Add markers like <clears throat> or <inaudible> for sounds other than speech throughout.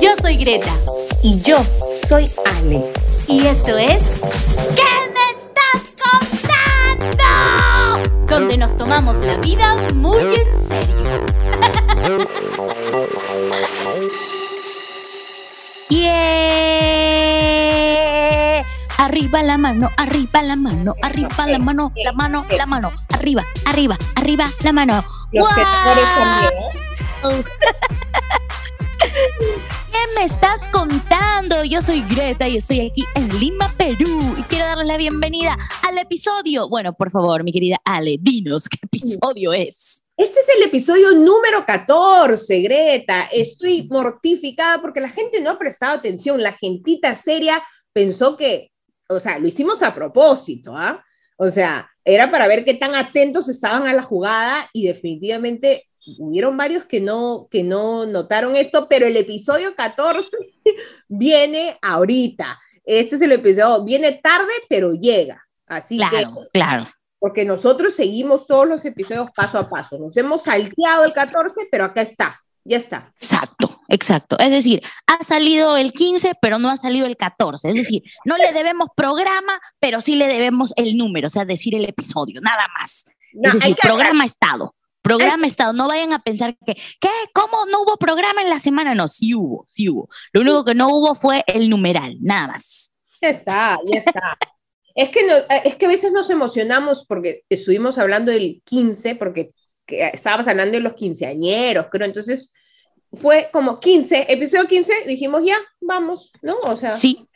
Yo soy Greta. Y yo soy Ale. Y esto es. ¿Qué me estás contando? Donde nos tomamos la vida muy en serio. <laughs> yeah. Arriba la mano, arriba la mano, arriba la mano, la mano, la mano, arriba, arriba, arriba la mano. Los tenedores también. ¿Qué me estás contando? Yo soy Greta y estoy aquí en Lima, Perú. Y quiero darles la bienvenida al episodio. Bueno, por favor, mi querida Ale, dinos qué episodio es. Este es el episodio número 14, Greta. Estoy mortificada porque la gente no ha prestado atención. La gentita seria pensó que, o sea, lo hicimos a propósito, ¿ah? O sea, era para ver qué tan atentos estaban a la jugada y definitivamente hubieron varios que no, que no notaron esto, pero el episodio 14 <laughs> viene ahorita. Este es el episodio, viene tarde, pero llega. Así claro, que, claro. Porque nosotros seguimos todos los episodios paso a paso. Nos hemos salteado el 14, pero acá está, ya está. Exacto, exacto. Es decir, ha salido el 15, pero no ha salido el 14. Es decir, no le debemos programa, pero sí le debemos el número, o sea, decir el episodio, nada más. No, es decir, programa estado. Programa Estado, no vayan a pensar que, ¿qué? ¿Cómo no hubo programa en la semana? No, sí hubo, sí hubo. Lo único que no hubo fue el numeral, nada más. Ya está, ya está. es, que no, es que a veces nos emocionamos porque estuvimos hablando del 15, porque estábamos hablando de los quinceañeros, creo. Entonces fue como 15, episodio 15, dijimos ya, vamos, ¿no? O sea. Sí,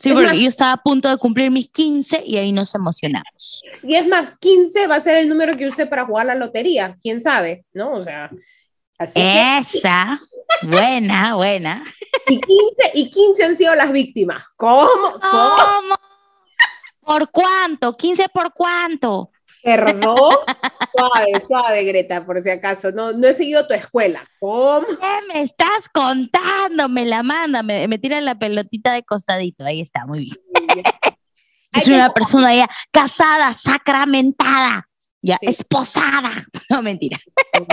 Sí, porque más, yo estaba a punto de cumplir mis 15 y ahí nos emocionamos. Y es más, 15 va a ser el número que use para jugar la lotería, quién sabe, ¿no? O sea, así Esa, que... buena, buena. Y 15, y 15 han sido las víctimas. ¿Cómo? ¿Cómo? ¿Por cuánto? ¿15 por cuánto? Perdón. suave, suave, Greta, por si acaso. No, no he seguido tu escuela. ¿Cómo? ¿Qué me estás contando? Me la manda, me, me tiran la pelotita de costadito. Ahí está, muy bien. <laughs> es una persona ya casada, sacramentada, ya sí. esposada. <laughs> No, mentira.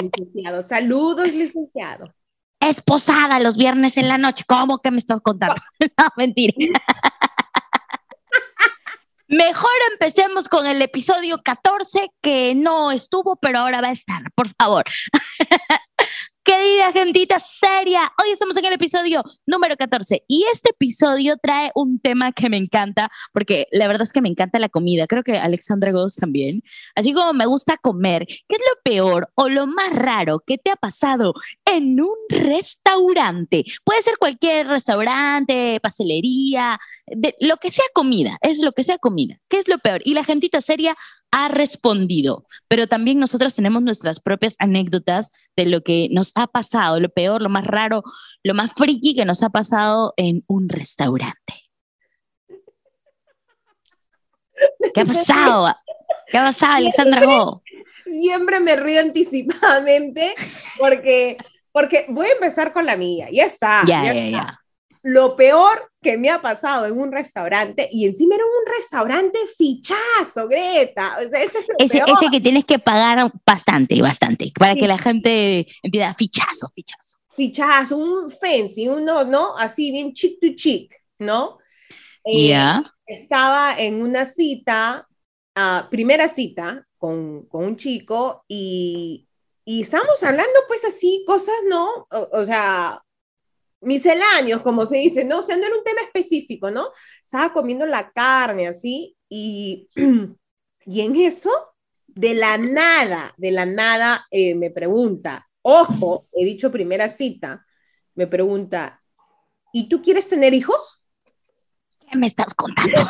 Licenciado, saludos, licenciado. Esposada los viernes en la noche. ¿Cómo que me estás contando? <laughs> No, mentira. Mejor empecemos con el episodio 14, que no estuvo, pero ahora va a estar, por favor. <laughs> Querida gentita seria, hoy estamos en el episodio número 14 y este episodio trae un tema que me encanta porque la verdad es que me encanta la comida, creo que Alexandra Goss también, así como me gusta comer, ¿qué es lo peor o lo más raro que te ha pasado en un restaurante? Puede ser cualquier restaurante, pastelería, de, lo que sea comida, es lo que sea comida. ¿Qué es lo peor? Y la gentita seria ha respondido, pero también nosotros tenemos nuestras propias anécdotas de lo que nos ha pasado, lo peor, lo más raro, lo más friki que nos ha pasado en un restaurante. ¿Qué ha pasado? ¿Qué ha pasado, Alexandra Go? Siempre me río anticipadamente porque, porque voy a empezar con la mía. Ya está. Ya, ya, ya, está. ya. Lo peor que me ha pasado en un restaurante, y encima era un restaurante fichazo, Greta. O sea, eso es lo ese, peor. ese que tienes que pagar bastante, bastante, para sí. que la gente entienda, fichazo, fichazo. Fichazo, un fancy, uno, ¿no? Así bien chic to chic, ¿no? Eh, yeah. Estaba en una cita, uh, primera cita con, con un chico, y, y estábamos hablando pues así, cosas, ¿no? O, o sea, misceláneos, como se dice, ¿no? O sea, no era un tema específico, ¿no? Estaba comiendo la carne así y, <clears throat> y en eso, de la nada, de la nada, eh, me pregunta, ojo, he dicho primera cita, me pregunta, ¿y tú quieres tener hijos? ¿Qué me estás contando?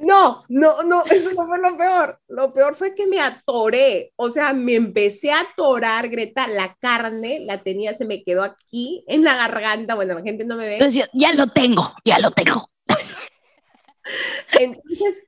No, no, no, eso no fue lo peor. Lo peor fue que me atoré. O sea, me empecé a atorar, Greta. La carne la tenía, se me quedó aquí en la garganta. Bueno, la gente no me ve. Entonces, ya lo tengo, ya lo tengo. Entonces,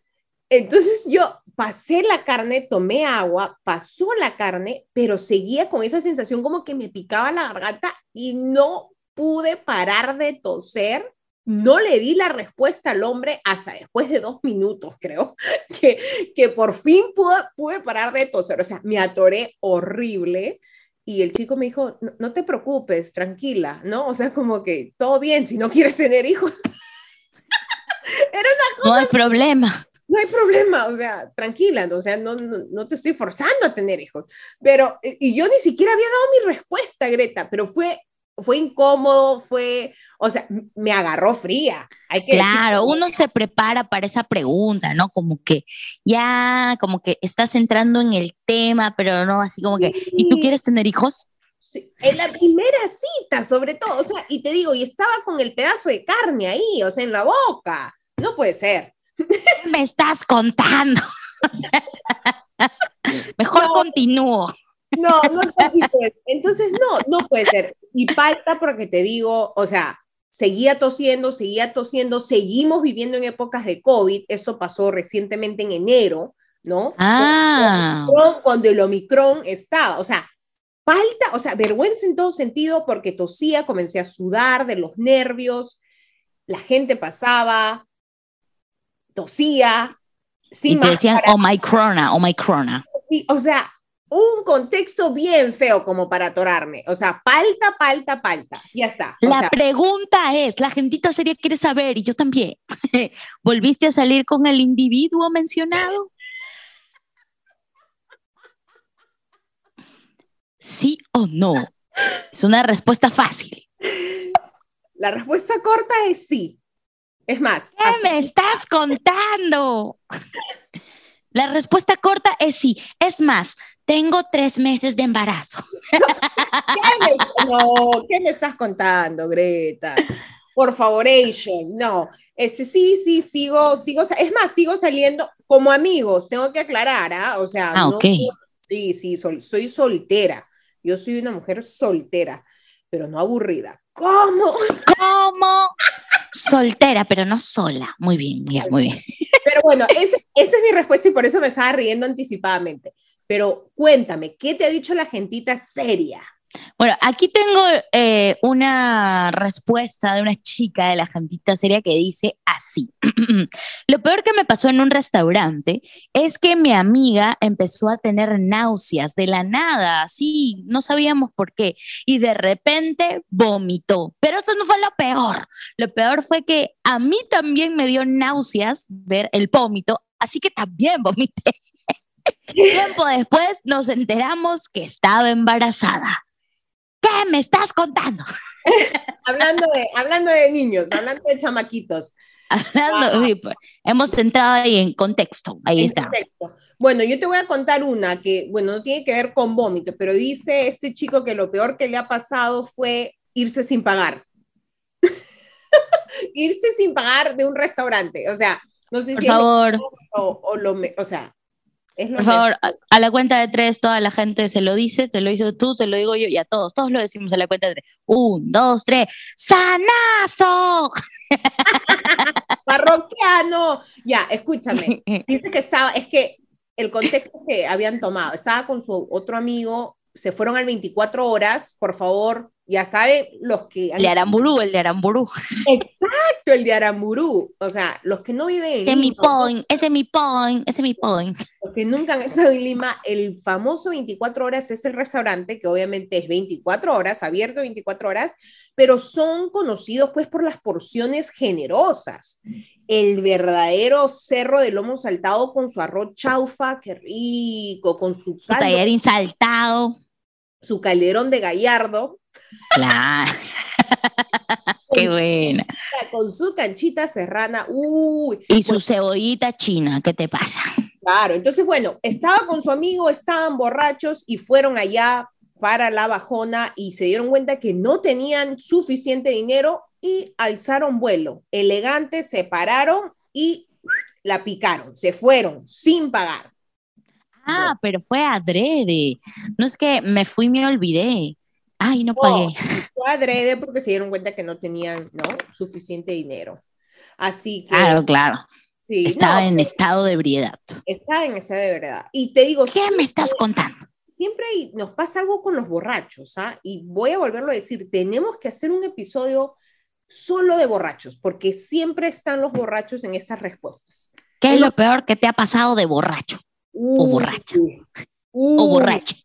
entonces yo pasé la carne, tomé agua, pasó la carne, pero seguía con esa sensación como que me picaba la garganta y no pude parar de toser no le di la respuesta al hombre hasta después de dos minutos, creo, <laughs> que, que por fin pude, pude parar de toser. O sea, me atoré horrible y el chico me dijo, no, no, te preocupes, tranquila, ¿no? O sea, como que todo bien, si no quieres tener hijos. <laughs> Era una cosa... No hay problema. No hay problema, o sea, tranquila, o sea, no, no, no, te estoy forzando a tener hijos. Pero, y yo ni siquiera había dado mi respuesta, Greta, pero fue fue incómodo, fue, o sea, me agarró fría. Hay que claro, uno se prepara para esa pregunta, ¿no? Como que ya, como que estás entrando en el tema, pero no así como que, ¿y tú quieres tener hijos? Sí, en la primera cita, sobre todo, o sea, y te digo, y estaba con el pedazo de carne ahí, o sea, en la boca. No puede ser. Me estás contando. <laughs> Mejor continúo. No, no Entonces, no, no puede ser. Y falta porque te digo, o sea, seguía tosiendo, seguía tosiendo, seguimos viviendo en épocas de COVID, eso pasó recientemente en enero, ¿no? Ah. Cuando el Omicron estaba, o sea, falta, o sea, vergüenza en todo sentido porque tosía, comencé a sudar de los nervios, la gente pasaba, tosía, sin y te decían Omicrona, Omicrona. Y, o sea, un contexto bien feo como para atorarme. O sea, palta, palta, palta. Ya está. la pregunta es, la gentita sería quiere saber, y yo también, <laughs> ¿volviste a salir con el individuo mencionado? ¿Sí o no? Es una respuesta fácil. La respuesta corta es sí. Es más. ¿Qué me estás contando? La respuesta corta es sí. Es más, tengo tres meses de embarazo. ¿Qué me, no, ¿qué me estás contando, Greta? Por favor, no. Este, sí, sí, sigo, sigo, es más, sigo saliendo como amigos, tengo que aclarar, ¿ah? O sea, ah, sí, sí, soy, soy soltera. Yo soy una mujer soltera, pero no aburrida. ¿Cómo? ¿Cómo? Soltera, pero no sola. Muy bien, ya, muy bien. Pero bueno, esa es mi respuesta y por eso me estaba riendo anticipadamente. Pero cuéntame, ¿qué te ha dicho la gentita seria? Bueno, aquí tengo eh, una respuesta de una chica de la gentita seria que dice así. <clears throat> Lo peor que me pasó en un restaurante es que mi amiga empezó a tener náuseas de la nada, así, no sabíamos por qué, y de repente vomitó. Pero eso no fue lo peor. Lo peor fue que a mí también me dio náuseas ver el vómito, así que también vomité. Tiempo después nos enteramos que estaba embarazada. ¿Qué me estás contando? <laughs> hablando, de, hablando de niños, hablando de chamaquitos. Hablando, pues, hemos entrado ahí en contexto, ahí está. Bueno, yo te voy a contar una que, bueno, no tiene que ver con vómito, pero dice este chico que lo peor que le ha pasado fue irse sin pagar. <laughs> irse sin pagar de un restaurante, o sea, no sé Por favor. O, o, lo, o sea, por favor, a, la cuenta de tres, toda la gente se lo dice, te lo hizo tú, te lo digo yo, y a todos, todos lo decimos a la cuenta de tres. Un, dos, tres, ¡Sanazo! <laughs> Parroquiano. Ya, escúchame. <laughs> Dice que estaba, es que el contexto que habían tomado, estaba con su otro amigo, se fueron al 24 horas, por favor, ya saben los que... El de Aramburú, el de Aramburú. Exacto, el de Aramburú. O sea, los que no viven en ese. Mi point, ese es mi point, ese es mi point. Los que nunca han estado en Lima, el famoso 24 horas es el restaurante, que obviamente es 24 horas, abierto 24 horas, pero son conocidos pues por las porciones generosas. El verdadero cerro de lomo saltado con su arroz chaufa, qué rico, con su, su tallarín saltado. Su calderón de gallardo, Claro. <laughs> Qué buena. Con su canchita serrana, uy. Y su cebollita china, ¿qué te pasa? Claro, entonces bueno, estaba con su amigo, estaban borrachos y fueron allá para la bajona y se dieron cuenta que no tenían suficiente dinero y alzaron vuelo. Elegantes, se pararon y la picaron, se fueron sin pagar. Ah, pero fue adrede. No es que me fui y me olvidé. Ay, no pagué. fue adrede porque se dieron cuenta que no tenían ¿no? suficiente dinero. Así que. Claro, claro. Sí, estaba en estado de ebriedad. Estaba en estado de ebriedad. Y te digo. ¿Qué me estás contando? Siempre nos pasa algo con los borrachos, ¿ah? Y voy a volverlo a decir: tenemos que hacer un episodio solo de borrachos, porque siempre están los borrachos en esas respuestas. ¿Qué es lo peor que te ha pasado de borracho? O borracha. o borracha.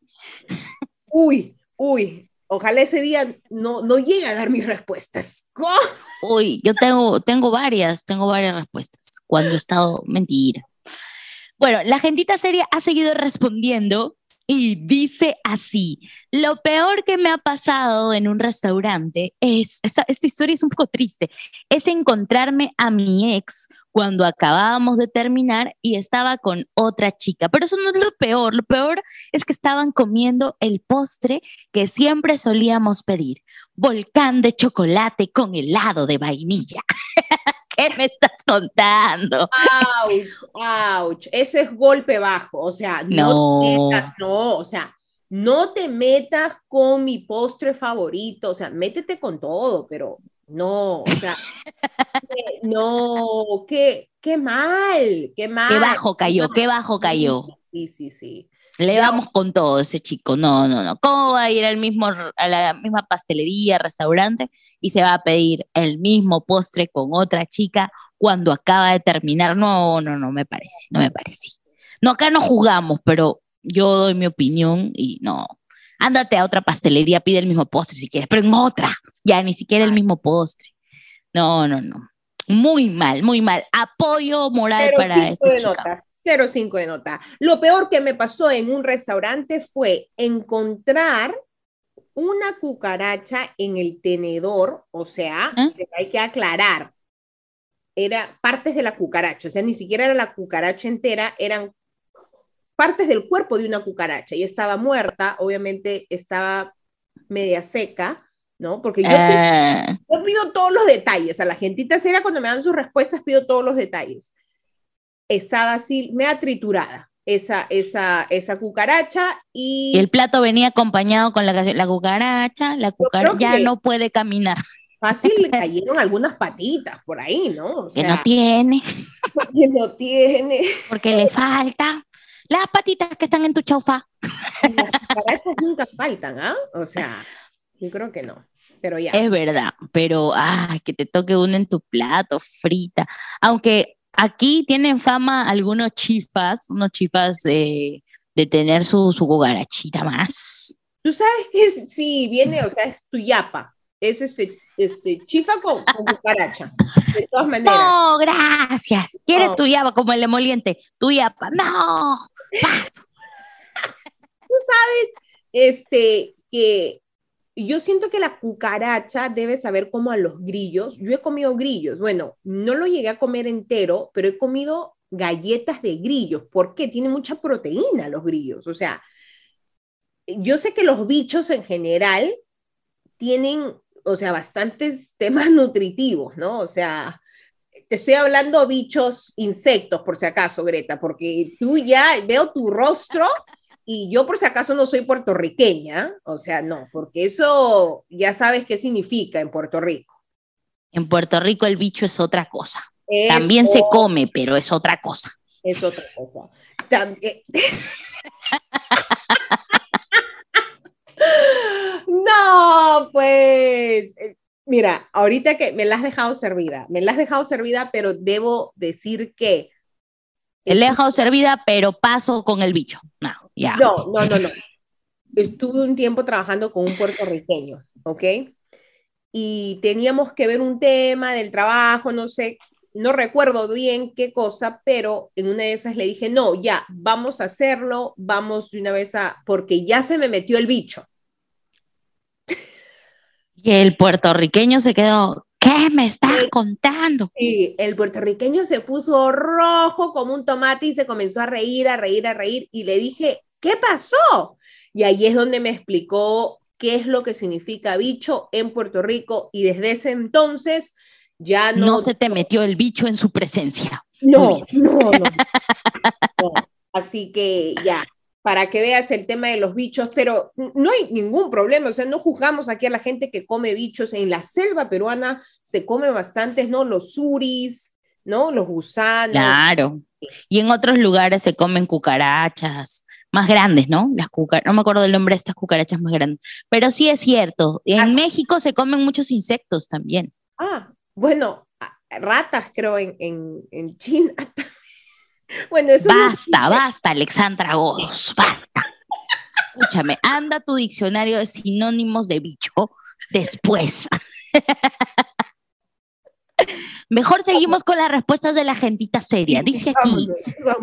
Uy, Uy, ojalá ese día no, no llegue a dar mis respuestas. Uy, yo tengo, tengo varias, tengo varias respuestas. Cuando he estado mentira. Bueno, la gentita seria ha seguido respondiendo y dice así, lo peor que me ha pasado en un restaurante es, esta, historia es un poco triste, es encontrarme a mi ex cuando acabábamos de terminar y estaba con otra chica. Pero eso no es lo peor, lo peor es que estaban comiendo el postre que siempre solíamos pedir, volcán de chocolate con helado de vainilla. <laughs> ¿Qué me estás contando? Ouch, ouch. Ese es golpe bajo. O sea, no, Te metas, no, o sea, no te metas con mi postre favorito. O sea, métete con todo, pero no, o sea, <laughs> no, qué, qué mal, qué mal. Qué bajo cayó, qué bajo cayó. Sí, sí, sí. Le vamos con todo ese chico. No, no, no. ¿Cómo va a ir al mismo, a la misma pastelería, restaurante y se va a pedir el mismo postre con otra chica cuando acaba de terminar? No, no, no me parece, no me parece. No, acá no jugamos, pero yo doy mi opinión y no. Ándate a otra pastelería, pide el mismo postre si quieres, pero en otra, ya ni siquiera el mismo postre. No, no, no. Muy mal, muy mal. Apoyo moral para este chico. 0,5 de nota. Lo peor que me pasó en un restaurante fue encontrar una cucaracha en el tenedor, o sea, ¿Ah? hay que aclarar, era partes de la cucaracha, o sea, ni siquiera era la cucaracha entera, eran partes del cuerpo de una cucaracha y estaba muerta, obviamente estaba media seca, ¿no? Porque yo, pido, yo pido todos los detalles, a la gentita seria cuando me dan sus respuestas pido todos los detalles estaba así, ha triturada esa, esa, esa cucaracha y... el plato venía acompañado con la, la cucaracha, la cucaracha ya no puede caminar. Fácil le <laughs> cayeron algunas patitas por ahí, ¿no? que no tiene. <laughs> Que no tiene. Porque le falta las patitas que están en tu chaufa. Las cucarachas nunca faltan, ¿ah? O sea, yo creo que no. Pero ya. Es verdad, pero ah, que te toque uno en tu plato, frita. Aunque Aquí tienen fama algunos chifas, unos chifas de, tener su, su cucarachita más. Tú sabes que sí, viene, o sea, es tu yapa. Es este, este chifa con, cucaracha. De todas <laughs> maneras. No, gracias. ¿Quieres tu yapa como el emoliente? Tu yapa. No. <laughs> Tú sabes, este, que yo siento que la cucaracha debe saber como a los grillos. Yo he comido grillos. Bueno, no lo llegué a comer entero, pero he comido galletas de grillos. ¿Por qué? Tiene mucha proteína los grillos. O sea, yo sé que los bichos en general tienen, o sea, bastantes <laughs> temas nutritivos, ¿no? O sea, te estoy hablando bichos, insectos, por si acaso, Greta, porque tú ya veo tu rostro <laughs> y yo por si acaso no soy puertorriqueña, o sea, no, porque eso ya sabes qué significa en Puerto Rico. En Puerto Rico el bicho es otra cosa. También se come, pero es otra cosa. Es otra cosa. También... <laughs> no, pues, eh, mira, ahorita que me la has dejado servida, me la has dejado servida, pero debo decir que el he dejado servida, pero paso con el bicho. No, No, no, no, no. Estuve un tiempo trabajando con un puertorriqueño, ¿ok? Y teníamos que ver un tema del trabajo, no sé, no recuerdo bien qué cosa, pero en una de esas le dije, no, ya, vamos a hacerlo, vamos de una vez a, porque ya se me metió el bicho. Y el puertorriqueño se quedó, ¿Qué me estás contando? Sí, el puertorriqueño se puso rojo como un tomate y se comenzó a reír, a reír, a reír. Y le dije, ¿qué pasó? Y ahí es donde me explicó qué es lo que significa bicho en Puerto Rico. Y desde ese entonces ya no. No se te metió el bicho en su presencia. No, no, no. <laughs> no. Así que ya, para que veas el tema de los bichos, pero no hay ningún problema, o sea, no juzgamos aquí a la gente que come bichos, en la selva peruana se come bastantes, ¿no? Los suris, ¿no? Los gusanos. Claro. Y en otros lugares se comen cucarachas más grandes, ¿no? Las no me acuerdo del nombre de estas cucarachas más grandes, pero sí es cierto. En México se comen muchos insectos también. Ah, bueno, ratas creo en, en, en China <laughs> Bueno, eso basta, basta, Alexandra Godos, basta. escúchame, anda tu diccionario de sinónimos de bicho después. <laughs> Mejor seguimos con las respuestas de la gentita seria. Dice aquí,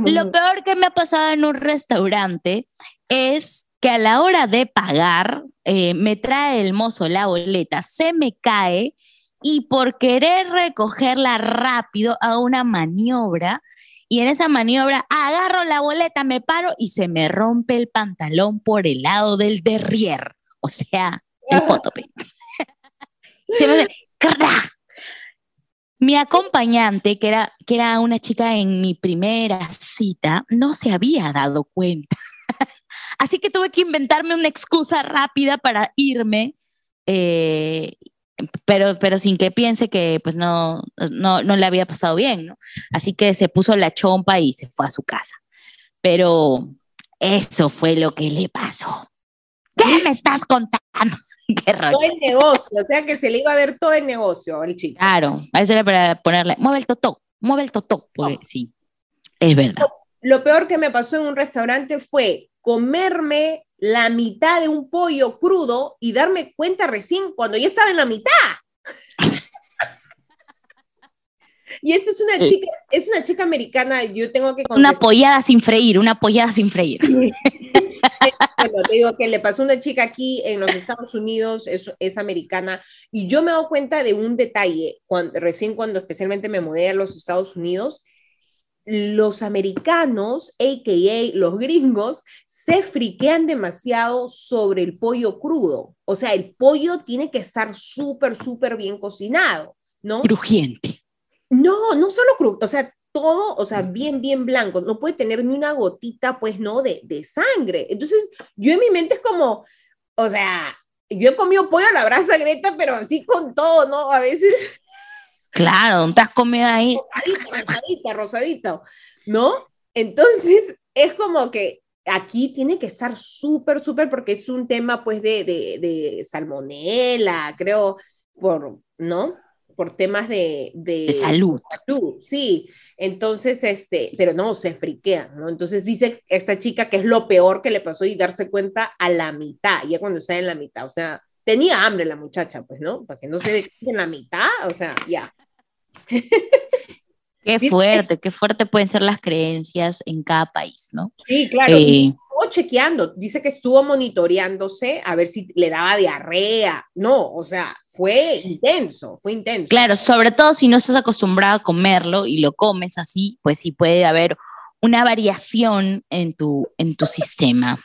lo peor que me ha pasado en un restaurante es que a la hora de pagar, eh, me trae el mozo la boleta, se me cae y por querer recogerla rápido a una maniobra y en esa maniobra agarro la boleta, me paro y se me rompe el pantalón por el lado del derrier, o sea, el <laughs> pótope. <laughs> se me hace mi acompañante, que era, que era una chica en mi primera cita, no se había dado cuenta. <laughs> Así que tuve que inventarme una excusa rápida para irme, eh, pero, pero sin que piense que pues no, no, no le había pasado bien, ¿no? Así que se puso la chompa y se fue a su casa. Pero eso fue lo que le pasó. ¿Qué me estás contando? <laughs> todo el negocio, o sea que se le iba a ver todo el negocio al chico. Claro, a eso era para ponerle, mueve el totó, mueve el totó, porque sí, es verdad. Lo, peor que me pasó en un restaurante fue comerme la mitad de un pollo crudo y darme cuenta recién cuando ya estaba en la mitad. Y esta es una chica, es una chica americana, yo tengo que Una pollada sin freír, una pollada sin freír. <laughs> bueno, te digo que le pasó a una chica aquí en los Estados Unidos, es, es americana, y yo me he dado cuenta de un detalle, cuando, recién cuando especialmente me mudé a los Estados Unidos, los americanos, a.k.a. los gringos, se friquean demasiado sobre el pollo crudo. O sea, el pollo tiene que estar súper, súper bien cocinado, ¿no? Crujiente. No, no solo crudo, o sea, todo, o sea, bien, bien blanco, no puede tener ni una gotita, pues, ¿no? De, de sangre. Entonces, yo en mi mente es como, o sea, yo he comido pollo a la brasa, Greta, pero así con todo, ¿no? A veces. Claro, ¿dónde has comido ahí? Rosadita, rosadito, ¿no? Entonces, es como que aquí tiene que estar súper, súper, porque es un tema, pues, de, de, de salmonela, creo, por, ¿no? Por temas de, de, salud. Sí, entonces, este, pero no, se friquean, ¿no? Entonces dice esta chica que es lo peor que le pasó y darse cuenta a la mitad, ya cuando está en la mitad, o sea, tenía hambre la muchacha, pues, ¿no? Para que no se en la mitad, o sea, ya. <laughs> Qué fuerte, qué fuerte pueden ser las creencias en cada país, ¿no? Sí, claro. eh, chequeando, dice que estuvo monitoreándose a ver si le daba diarrea. No, o sea, fue intenso, fue intenso. Claro, sobre todo si no estás acostumbrado a comerlo y lo comes así, pues sí puede haber una variación en tu, en tu sistema.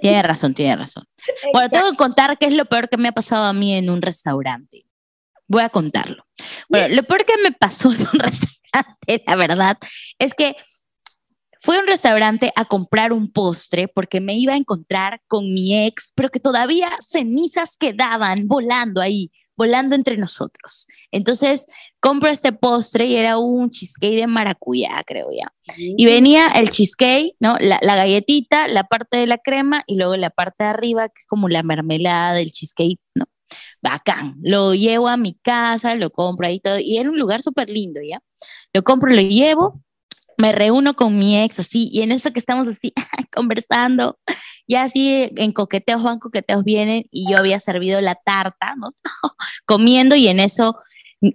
Tiene <laughs> razón, tiene razón. Bueno, tengo que contar qué es lo peor que me ha pasado a mí en un restaurante. Voy a contarlo. Bueno, lo peor que me pasó en un <laughs> restaurante la verdad, es que fui a un restaurante a comprar un postre porque me iba a encontrar con mi ex, pero que todavía cenizas quedaban volando ahí, volando entre nosotros. Entonces compro este postre y era un cheesecake de maracuyá, creo ya. Y venía el cheesecake, ¿no? La, la, galletita, la parte de la crema y luego la parte de arriba, que es como la mermelada del cheesecake, ¿no? Bacán. Lo llevo a mi casa, lo compro ahí todo. Y era un lugar súper lindo, ¿ya? Lo compro, lo llevo, me reúno con mi ex, así, y en eso que estamos así <laughs> conversando, ya así en coqueteos van, coqueteos vienen, y yo había servido la tarta, ¿no? <laughs> Comiendo, y en eso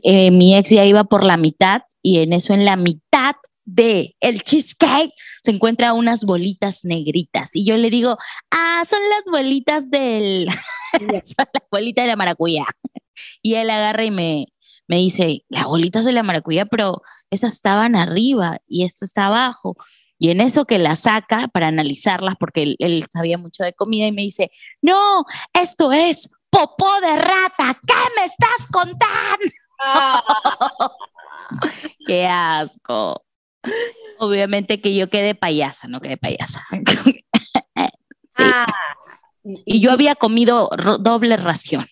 eh, mi ex ya iba por la mitad, y en eso en la mitad de el cheesecake se encuentra unas bolitas negritas y yo le digo, ah, son las bolitas del, <laughs> son las bolitas de la maracuyá. Y él agarra y me, me dice, las bolitas de la maracuyá, pero esas estaban arriba y esto está abajo. Y en eso que la saca para analizarlas, porque él, sabía mucho de comida, y me dice, no, esto es popó de rata, ¿qué me estás contando? <laughs> Qué asco. Obviamente que yo quedé payasa, no quedé payasa. <laughs> <laughs> Ah, y yo había comido doble ración.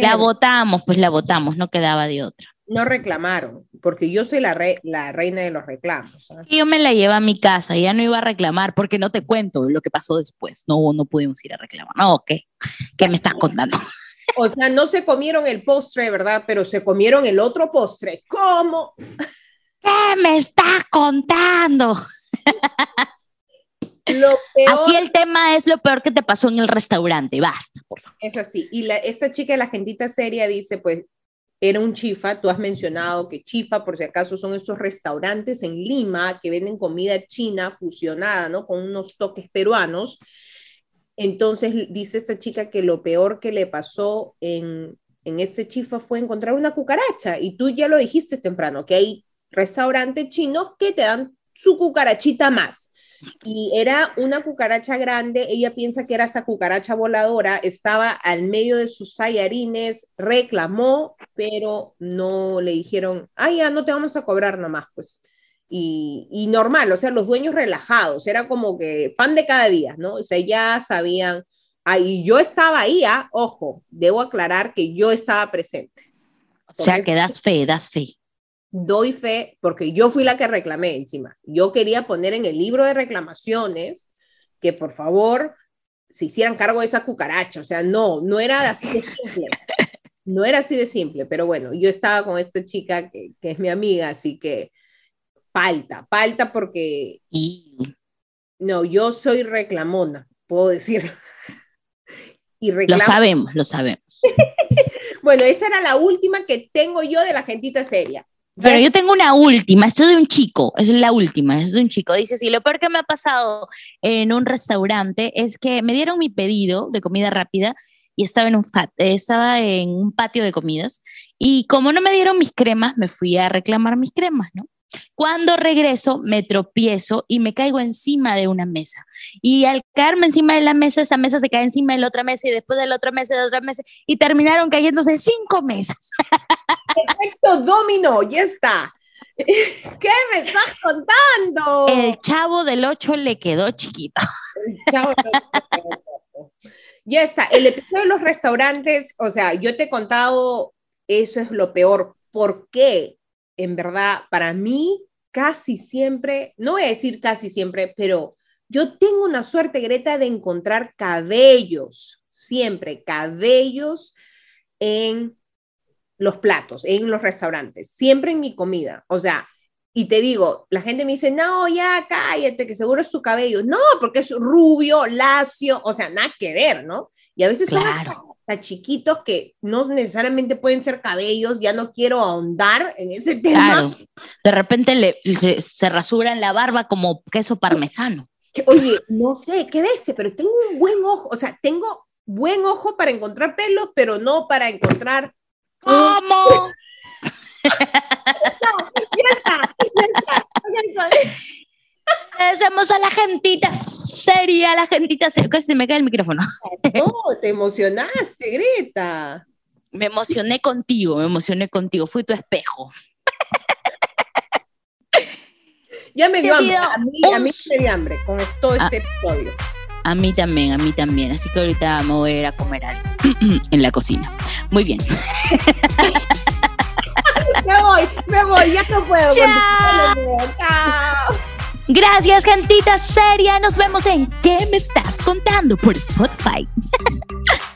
La votamos, pues la votamos, no quedaba de otra. No reclamaron, porque yo soy la, la reina de los reclamos. Y yo me la llevo a mi casa, ya no iba a reclamar, porque no te cuento lo que pasó después. No, no pudimos ir a reclamar. No, ¿qué? ¿Qué me estás contando? O sea, no se comieron el postre, ¿verdad? Pero se comieron el otro postre. ¿Cómo? ¿Qué me estás contando? Lo peor, Aquí el tema es lo peor que te pasó en el restaurante. Basta, por favor. es así. Y la, esta chica la gentita seria dice, pues, era un chifa. Tú has mencionado que chifa, por si acaso, son estos restaurantes en Lima que venden comida china fusionada, ¿no? Con unos toques peruanos. Entonces, dice esta chica que lo peor que le pasó en, en ese chifa fue encontrar una cucaracha. Y tú ya lo dijiste temprano, que hay restaurantes chinos que te dan su cucarachita más. Y era una cucaracha grande, ella piensa que era esta cucaracha voladora, estaba al medio de sus tallarines, reclamó, pero no le dijeron, ah, ya no te vamos a cobrar nomás, pues. Y, y normal, o sea, los dueños relajados, era como que pan de cada día, ¿no? O sea, ya sabían, ah, y yo estaba ahí, ah, ojo, debo aclarar que yo estaba presente. O sea, que das fe, das fe. Doy fe, porque yo fui la que reclamé encima. Yo quería poner en el libro de reclamaciones que por favor se hicieran cargo de esa cucaracha. O sea, no, no era así de simple. No era así de simple, pero bueno, yo estaba con esta chica que, que es mi amiga, así que falta, falta porque Y no, yo soy reclamona, puedo decir. Y lo sabemos, lo sabemos. <laughs> Bueno, esa era la última que tengo yo de la gentita seria. Pero yo tengo una última, esto es de un chico, es la última, es de un chico. Dice, sí, lo peor que me ha pasado en un restaurante es que me dieron mi pedido de comida rápida y estaba en un, fat, eh, estaba en un patio de comidas y como no me dieron mis cremas, me fui a reclamar mis cremas, ¿no? Cuando regreso, me tropiezo y me caigo encima de una mesa. Y al caerme encima de la mesa, esa mesa se cae encima de la otra mesa y después de la otra mesa, de la otra mesa, y terminaron cayéndose cinco mesas. Efecto dominó, ya está. <laughs> ¿Qué me estás contando? El chavo del 8 le quedó chiquito. Chao, Ya está, el episodio de los restaurantes, o sea, yo te he contado, eso es lo peor. ¿Por qué? En verdad, para mí, casi siempre, no voy a decir casi siempre, pero yo tengo una suerte, Greta, de encontrar cabellos, siempre cabellos en los platos, en los restaurantes, siempre en mi comida. O sea, y te digo, la gente me dice, no, ya cállate, que seguro es su cabello. No, porque es rubio, lacio, o sea, nada que ver, ¿no? Y a veces son hasta chiquitos que no necesariamente pueden ser cabellos, ya no quiero ahondar en ese tema. Claro. De repente le, se, se rasuran la barba como queso parmesano. Oye, no sé, qué bestia, pero tengo un buen ojo, o sea, tengo buen ojo para encontrar pelos, pero no para encontrar... ¿Cómo? <laughs> Ya está, ya está. Agradecemos a la gentita seria, la gentita seria. Casi se me cae el micrófono. No, te emocionaste, Greta. Me emocioné contigo, me emocioné contigo. Fui tu espejo. Ya me dio Ha hambre. A mí, a mí me dio hambre con todo Ah. este episodio. A mí también, a mí también. Así que ahorita me voy a ir a comer algo <clears throat> en la cocina. Muy bien. <laughs> Me voy, me voy, ya no puedo. Chao. Gracias, gentita seria. Nos vemos en ¿Qué me estás contando? por Spotify. <laughs>